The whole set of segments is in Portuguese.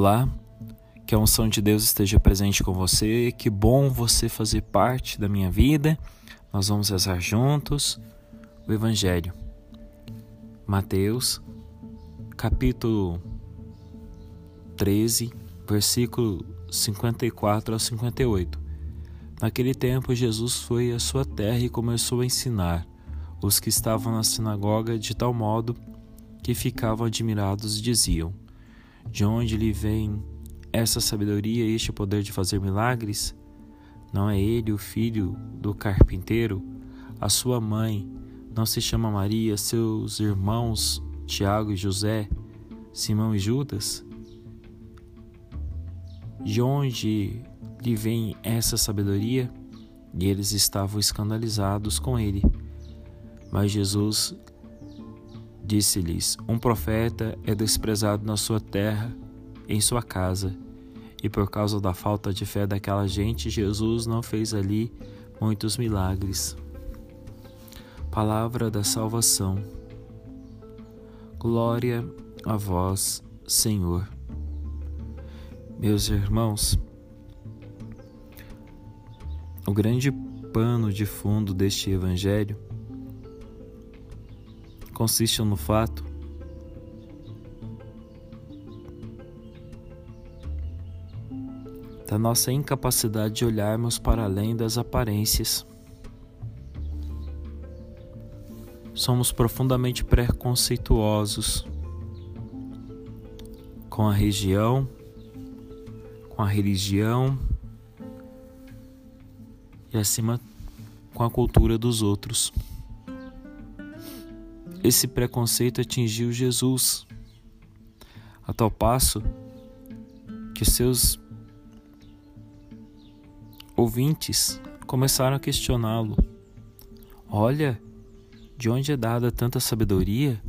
Olá, que a unção de Deus esteja presente com você. Que bom você fazer parte da minha vida. Nós vamos rezar juntos o Evangelho. Mateus, capítulo 13, versículo 54 ao 58. Naquele tempo, Jesus foi à sua terra e começou a ensinar os que estavam na sinagoga de tal modo que ficavam admirados e diziam: de onde lhe vem essa sabedoria e este poder de fazer milagres? Não é ele o filho do carpinteiro? A sua mãe não se chama Maria, seus irmãos Tiago e José, Simão e Judas? De onde lhe vem essa sabedoria? E eles estavam escandalizados com ele. Mas Jesus Disse-lhes: Um profeta é desprezado na sua terra, em sua casa. E por causa da falta de fé daquela gente, Jesus não fez ali muitos milagres. Palavra da salvação. Glória a vós, Senhor. Meus irmãos, o grande pano de fundo deste evangelho consiste no fato da nossa incapacidade de olharmos para além das aparências. Somos profundamente preconceituosos com a região, com a religião e acima com a cultura dos outros. Esse preconceito atingiu Jesus, a tal passo que seus ouvintes começaram a questioná-lo. Olha, de onde é dada tanta sabedoria?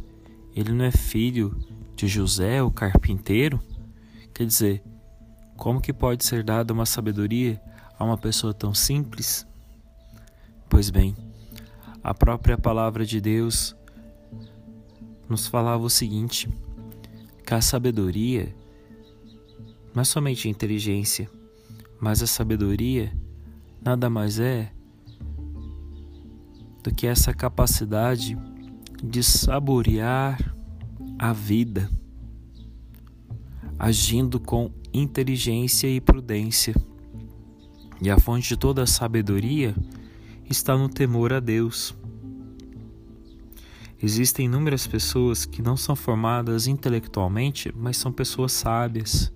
Ele não é filho de José, o carpinteiro? Quer dizer, como que pode ser dada uma sabedoria a uma pessoa tão simples? Pois bem, a própria palavra de Deus nos falava o seguinte: que a sabedoria não é somente a inteligência, mas a sabedoria nada mais é do que essa capacidade de saborear a vida, agindo com inteligência e prudência. E a fonte de toda a sabedoria está no temor a Deus. Existem inúmeras pessoas que não são formadas intelectualmente, mas são pessoas sábias,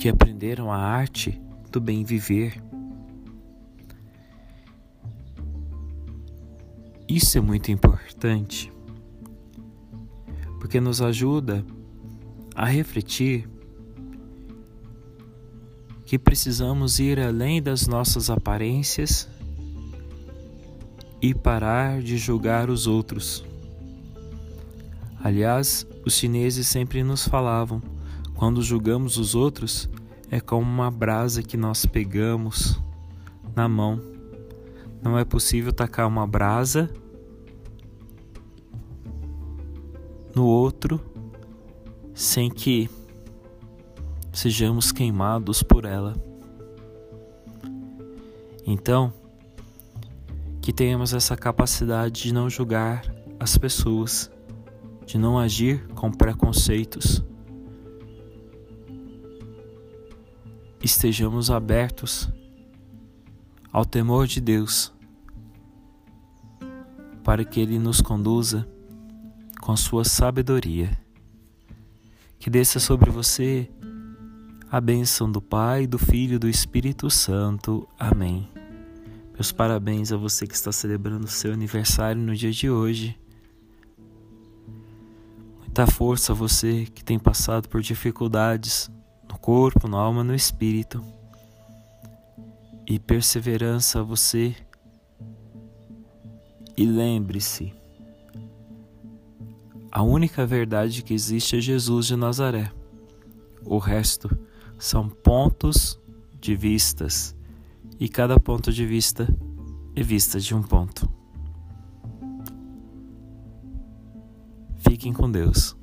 que aprenderam a arte do bem viver. Isso é muito importante, porque nos ajuda a refletir que precisamos ir além das nossas aparências e parar de julgar os outros. Aliás, os chineses sempre nos falavam: quando julgamos os outros, é como uma brasa que nós pegamos na mão. Não é possível tacar uma brasa no outro sem que sejamos queimados por ela. Então, que tenhamos essa capacidade de não julgar as pessoas, de não agir com preconceitos. Estejamos abertos ao temor de Deus, para que Ele nos conduza com Sua sabedoria. Que desça sobre você a bênção do Pai, do Filho e do Espírito Santo. Amém. Meus parabéns a você que está celebrando seu aniversário no dia de hoje. Muita força a você que tem passado por dificuldades no corpo, na alma, no espírito. E perseverança a você. E lembre-se, a única verdade que existe é Jesus de Nazaré. O resto são pontos de vistas e cada ponto de vista é vista de um ponto. Fiquem com Deus.